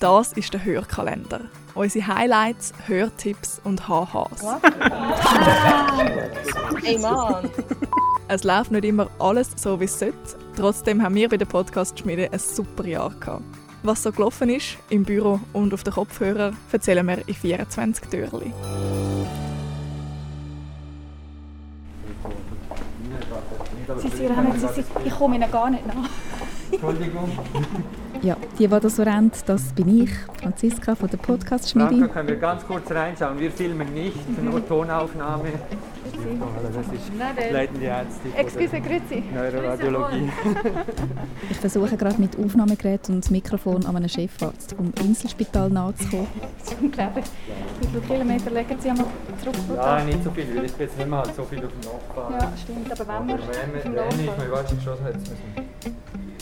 Das ist der Hörkalender. Unsere Highlights, Hörtipps und HHs. Ey Mann! Es läuft nicht immer alles so, wie es sollte. Trotzdem haben wir bei der Podcast-Schmiede ein super Jahr gehabt. Was so gelaufen ist, im Büro und auf den Kopfhörern, erzählen wir in 24 Türchen. Sie sind rennen, Sie sind, ich komme Ihnen gar nicht nach. Entschuldigung. Ja, die, die das so rennt, das bin ich, Franziska von der podcast schmiede können wir ganz kurz reinschauen. Wir filmen nicht, nur Tonaufnahme. Das ist leitende Ärzte Excuse, grüezi. Neuroradiologie. Ich versuche gerade mit Aufnahmegerät und Mikrofon an einen Chefarzt vom Inselspital nachzukommen. Das ist unglaublich. Wie viele Kilometer legen Sie einmal zurück? Ja, Tag? nicht so viel, weil ich bin jetzt nicht mehr halt so viel auf dem Nachbarn. Ja, stimmt. Aber wenn wir Aber wenn, wenn ich mir wahrscheinlich schon jetzt müssen.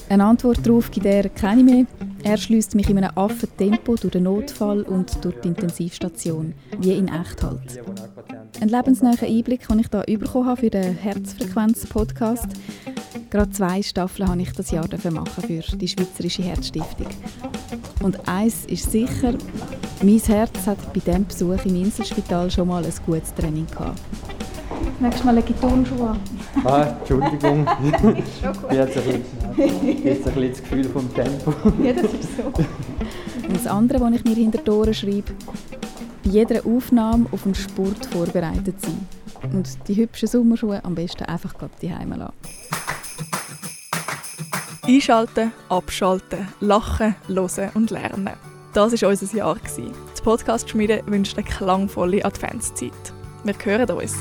Eine Antwort darauf gibt er keine mehr. Er schließt mich in einem Affentempo durch den Notfall und durch die Intensivstation, wie in echt halt. Ein lebensnaher Einblick, den ich hier bekommen habe für den Herzfrequenz-Podcast. Gerade zwei Staffeln habe ich das Jahr machen für die Schweizerische Herzstiftung. Und eins ist sicher, mein Herz hat bei diesem Besuch im Inselspital schon mal ein gutes Training gehabt. Nächstes Mal lege ich Turnschuhe an. Ah, Entschuldigung. Schon gut. Ich habe jetzt ein bisschen, jetzt ein bisschen das Gefühl vom Tempo. Ja, das ist so. Und das andere, was ich mir hinter die Ohren schreibe, bei jeder Aufnahme auf den Sport vorbereitet sein. Und die hübschen Sommerschuhe am besten einfach gerade die Heime lassen. Einschalten, abschalten, lachen, hören und lernen. Das war unser Jahr. gewesen. Die Podcast-Schmiede wünscht eine klangvolle Adventszeit. Wir hören uns.